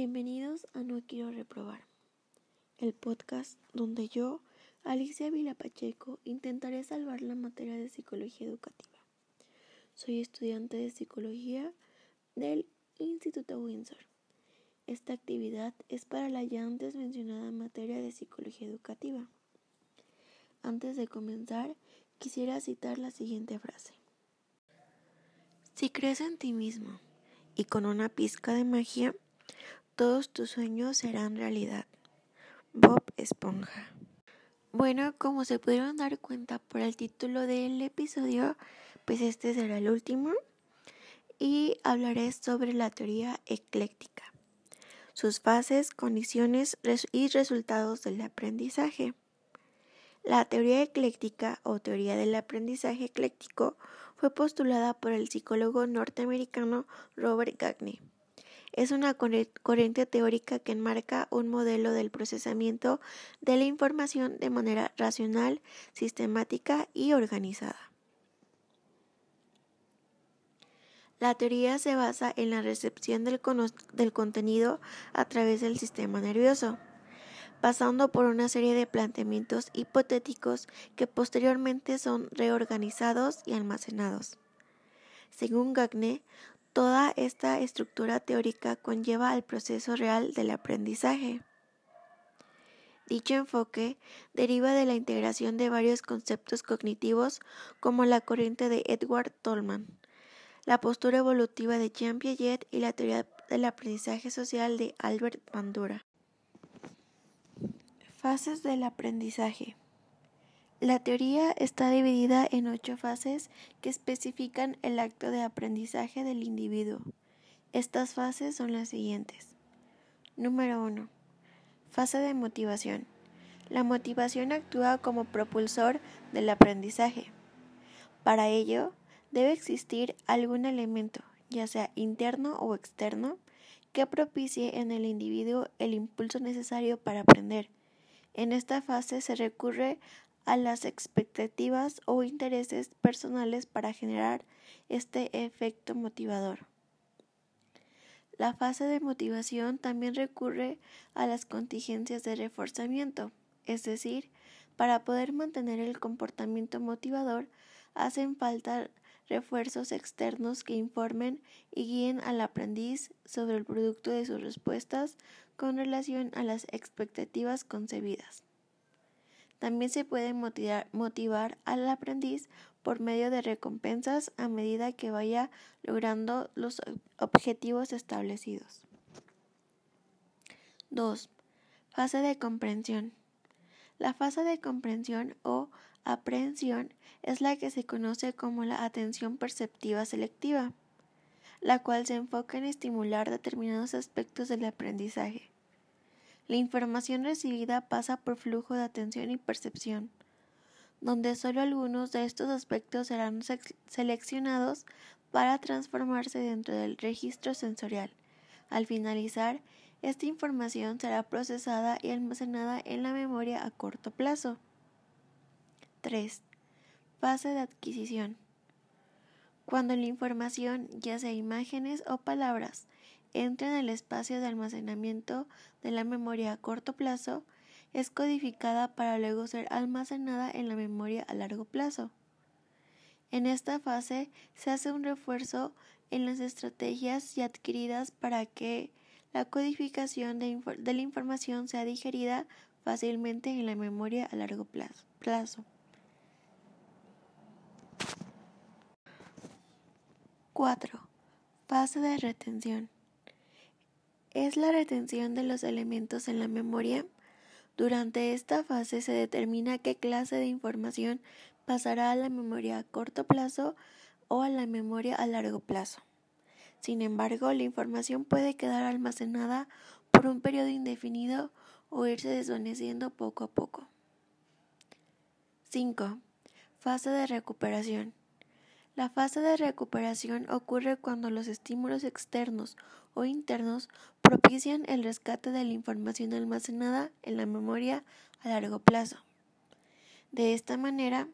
Bienvenidos a No Quiero Reprobar, el podcast donde yo, Alicia Vilapacheco, intentaré salvar la materia de psicología educativa. Soy estudiante de psicología del Instituto Windsor. Esta actividad es para la ya antes mencionada materia de psicología educativa. Antes de comenzar, quisiera citar la siguiente frase. Si crees en ti mismo y con una pizca de magia, todos tus sueños serán realidad. Bob Esponja. Bueno, como se pudieron dar cuenta por el título del episodio, pues este será el último y hablaré sobre la teoría ecléctica, sus fases, condiciones y resultados del aprendizaje. La teoría ecléctica o teoría del aprendizaje ecléctico fue postulada por el psicólogo norteamericano Robert Gagne es una corriente teórica que enmarca un modelo del procesamiento de la información de manera racional, sistemática y organizada. La teoría se basa en la recepción del, contenido a través del sistema nervioso, pasando por una serie de planteamientos hipotéticos que posteriormente son reorganizados y almacenados. Según Gagne, Toda esta estructura teórica conlleva al proceso real del aprendizaje. Dicho enfoque deriva de la integración de varios conceptos cognitivos como la corriente de Edward Tolman, la postura evolutiva de Jean Piaget y la teoría del aprendizaje social de Albert Bandura. Fases del aprendizaje. La teoría está dividida en ocho fases que especifican el acto de aprendizaje del individuo. Estas fases son las siguientes. Número 1. Fase de motivación. La motivación actúa como propulsor del aprendizaje. Para ello, debe existir algún elemento, ya sea interno o externo, que propicie en el individuo el impulso necesario para aprender. En esta fase se recurre a las expectativas o intereses personales para generar este efecto motivador. La fase de motivación también recurre a las contingencias de reforzamiento, es decir, para poder mantener el comportamiento motivador hacen falta refuerzos externos que informen y guíen al aprendiz sobre el producto de sus respuestas con relación a las expectativas concebidas. También se puede motivar, al aprendiz por medio de recompensas a medida que vaya logrando los objetivos establecidos. 2. Fase de comprensión. La fase de comprensión o aprehensión es la que se conoce como la atención perceptiva selectiva, la cual se enfoca en estimular determinados aspectos del aprendizaje. La información recibida pasa por flujo de atención y percepción, donde solo algunos de estos aspectos serán seleccionados para transformarse dentro del registro sensorial. Al finalizar, esta información será procesada y almacenada en la memoria a corto plazo. 3. Fase de adquisición. Cuando la información, ya sea imágenes o palabras, entra en el espacio de almacenamiento de la memoria a corto plazo, es codificada para luego ser almacenada en la memoria a largo plazo. En esta fase se hace un refuerzo en las estrategias ya adquiridas para que la codificación de, la información sea digerida fácilmente en la memoria a largo plazo. plazo. 4. Fase de retención es la retención de los elementos en la memoria. Durante esta fase se determina qué clase de información pasará a la memoria a corto plazo o a la memoria a largo plazo. Sin embargo, la información puede quedar almacenada por un periodo indefinido o irse desvaneciendo poco a poco. 5. Fase de recuperación. La fase de recuperación ocurre cuando los estímulos externos o internos propician el rescate de la información almacenada en la memoria a largo plazo. De esta manera,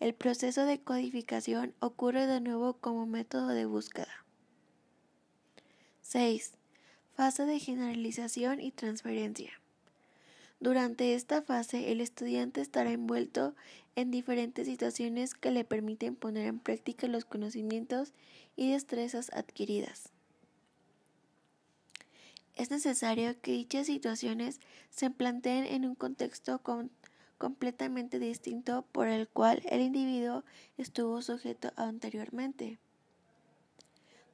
el proceso de codificación ocurre de nuevo como método de búsqueda. 6. Fase de generalización y transferencia. Durante esta fase, el estudiante estará envuelto en diferentes situaciones que le permiten poner en práctica los conocimientos y destrezas adquiridas. Es necesario que dichas situaciones se planteen en un contexto completamente distinto por el cual el individuo estuvo sujeto anteriormente.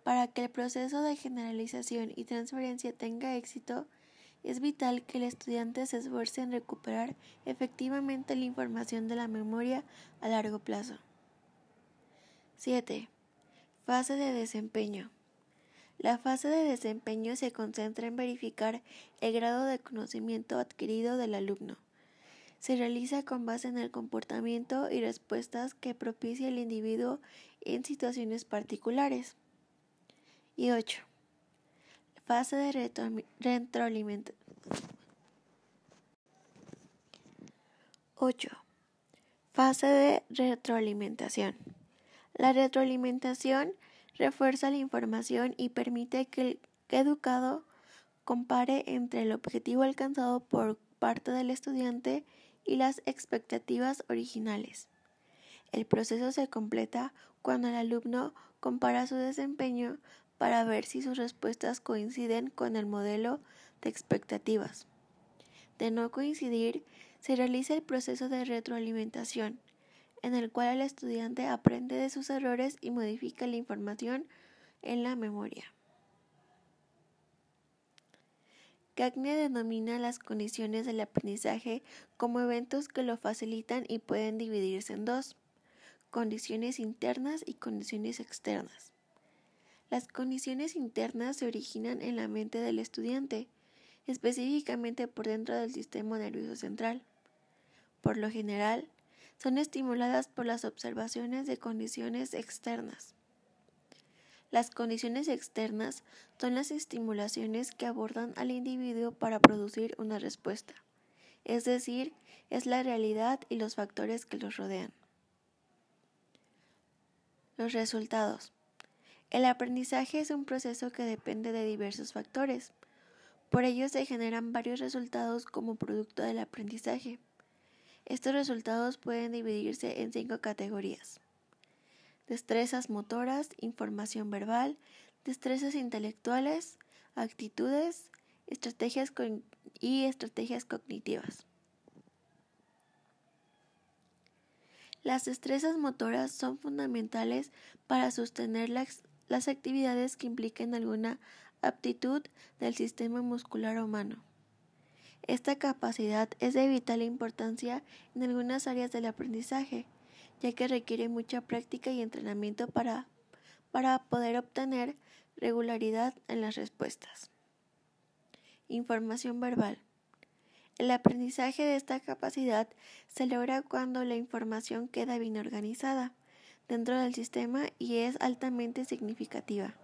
Para que el proceso de generalización y transferencia tenga éxito, es vital que el estudiante se esfuerce en recuperar efectivamente la información de la memoria a largo plazo. 7. Fase de desempeño. La fase de desempeño se concentra en verificar el grado de conocimiento adquirido del alumno. Se realiza con base en el comportamiento y respuestas que propicia el individuo en situaciones particulares. Y 8. Fase de retroalimentación. 8. Fase de retroalimentación. La retroalimentación refuerza la información y permite que el educado compare entre el objetivo alcanzado por parte del estudiante y las expectativas originales. El proceso se completa cuando el alumno compara su desempeño para ver si sus respuestas coinciden con el modelo de expectativas. De no coincidir, se realiza el proceso de retroalimentación, en el cual el estudiante aprende de sus errores y modifica la información en la memoria. Cagne denomina las condiciones del aprendizaje como eventos que lo facilitan y pueden dividirse en dos, condiciones internas y condiciones externas. Las condiciones internas se originan en la mente del estudiante, específicamente por dentro del sistema nervioso central. Por lo general, son estimuladas por las observaciones de condiciones externas. Las condiciones externas son las estimulaciones que abordan al individuo para producir una respuesta, es decir, es la realidad y los factores que los rodean. Los resultados. El aprendizaje es un proceso que depende de diversos factores. Por ello se generan varios resultados como producto del aprendizaje. Estos resultados pueden dividirse en cinco categorías. Destrezas motoras, información verbal, destrezas intelectuales, actitudes, estrategias y estrategias cognitivas. Las destrezas motoras son fundamentales para sostener la las actividades que impliquen alguna aptitud del sistema muscular humano. Esta capacidad es de vital importancia en algunas áreas del aprendizaje, ya que requiere mucha práctica y entrenamiento para, para poder obtener regularidad en las respuestas. Información verbal. El aprendizaje de esta capacidad se logra cuando la información queda bien organizada dentro del sistema y es altamente significativa.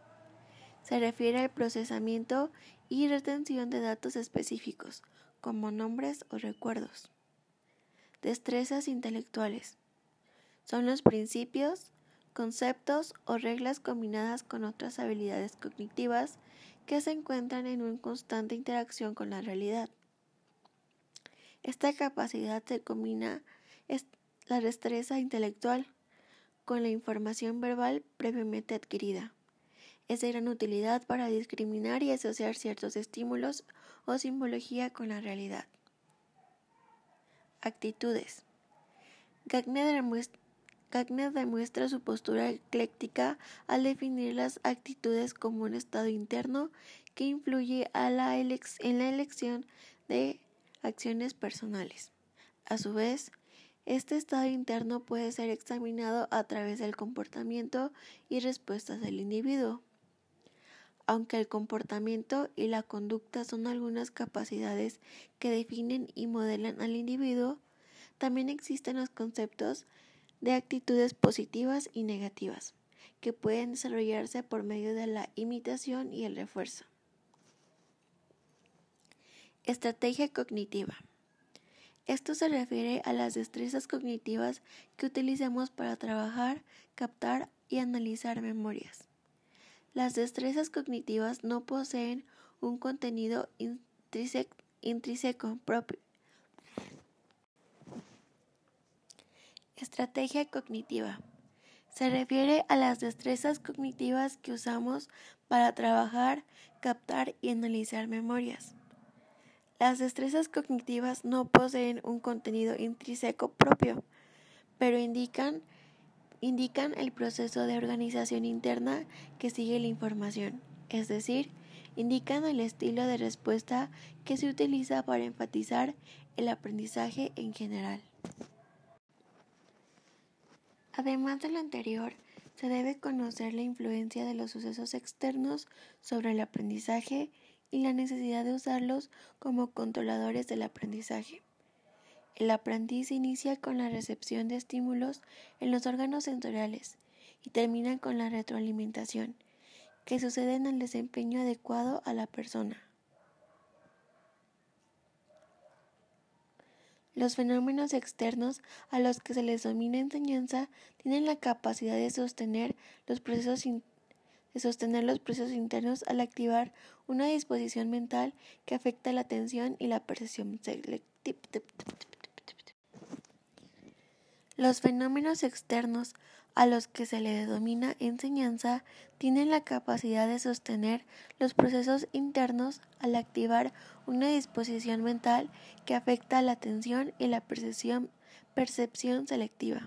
Se refiere al procesamiento y retención de datos específicos, como nombres o recuerdos. Destrezas intelectuales. Son los principios, conceptos o reglas combinadas con otras habilidades cognitivas que se encuentran en una constante interacción con la realidad. Esta capacidad se combina la destreza intelectual con la información verbal previamente adquirida. Es de gran utilidad para discriminar y asociar ciertos estímulos o simbología con la realidad. Actitudes. Gagner demuestra, su postura ecléctica al definir las actitudes como un estado interno que influye en la elección de acciones personales. A su vez, este estado interno puede ser examinado a través del comportamiento y respuestas del individuo. Aunque el comportamiento y la conducta son algunas capacidades que definen y modelan al individuo, también existen los conceptos de actitudes positivas y negativas, que pueden desarrollarse por medio de la imitación y el refuerzo. Estrategia cognitiva. Esto se refiere a las destrezas cognitivas que utilizamos para trabajar, captar y analizar memorias. Las destrezas cognitivas no poseen un contenido intrínseco propio. Estrategia cognitiva. Se refiere a las destrezas cognitivas que usamos para trabajar, captar y analizar memorias. Las destrezas cognitivas no poseen un contenido intrínseco propio, pero indican, indican el proceso de organización interna que sigue la información, es decir, indican el estilo de respuesta que se utiliza para enfatizar el aprendizaje en general. Además de lo anterior, se debe conocer la influencia de los sucesos externos sobre el aprendizaje y la necesidad de usarlos como controladores del aprendizaje. El aprendiz inicia con la recepción de estímulos en los órganos sensoriales y termina con la retroalimentación, que sucede en el desempeño adecuado a la persona. Los fenómenos externos a los que se les domina enseñanza tienen la capacidad de sostener los procesos los procesos internos al activar una disposición mental que afecta la atención y la percepción selectiva. Los fenómenos externos a los que se le denomina enseñanza tienen la capacidad de sostener los procesos internos al activar una disposición mental que afecta la atención y la percepción, percepción selectiva.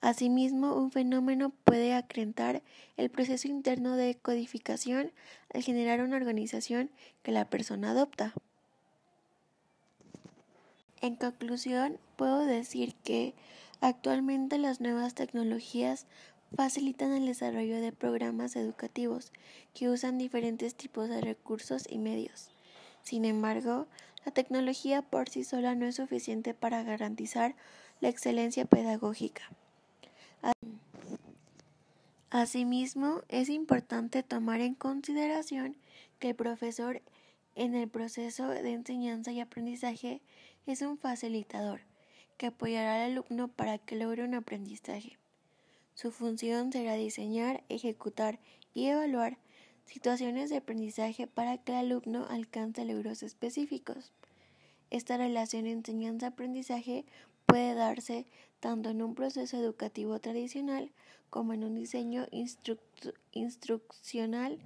Asimismo, un fenómeno puede acrecentar el proceso interno de codificación al generar una organización que la persona adopta. En conclusión, puedo decir que actualmente las nuevas tecnologías facilitan el desarrollo de programas educativos que usan diferentes tipos de recursos y medios. Sin embargo, la tecnología por sí sola no es suficiente para garantizar la excelencia pedagógica. Asimismo, es importante tomar en consideración que el profesor en el proceso de enseñanza y aprendizaje es un facilitador que apoyará al alumno para que logre un aprendizaje. Su función será diseñar, ejecutar y evaluar situaciones de aprendizaje para que el alumno alcance logros específicos. Esta relación enseñanza-aprendizaje puede darse tanto en un proceso educativo tradicional como en un diseño instruccional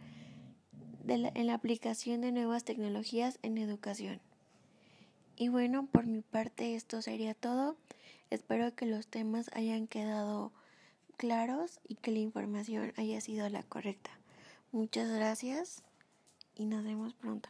en la aplicación de nuevas tecnologías en educación. Y bueno, por mi parte esto sería todo. Espero que los temas hayan quedado claros y que la información haya sido la correcta. Muchas gracias y nos vemos pronto.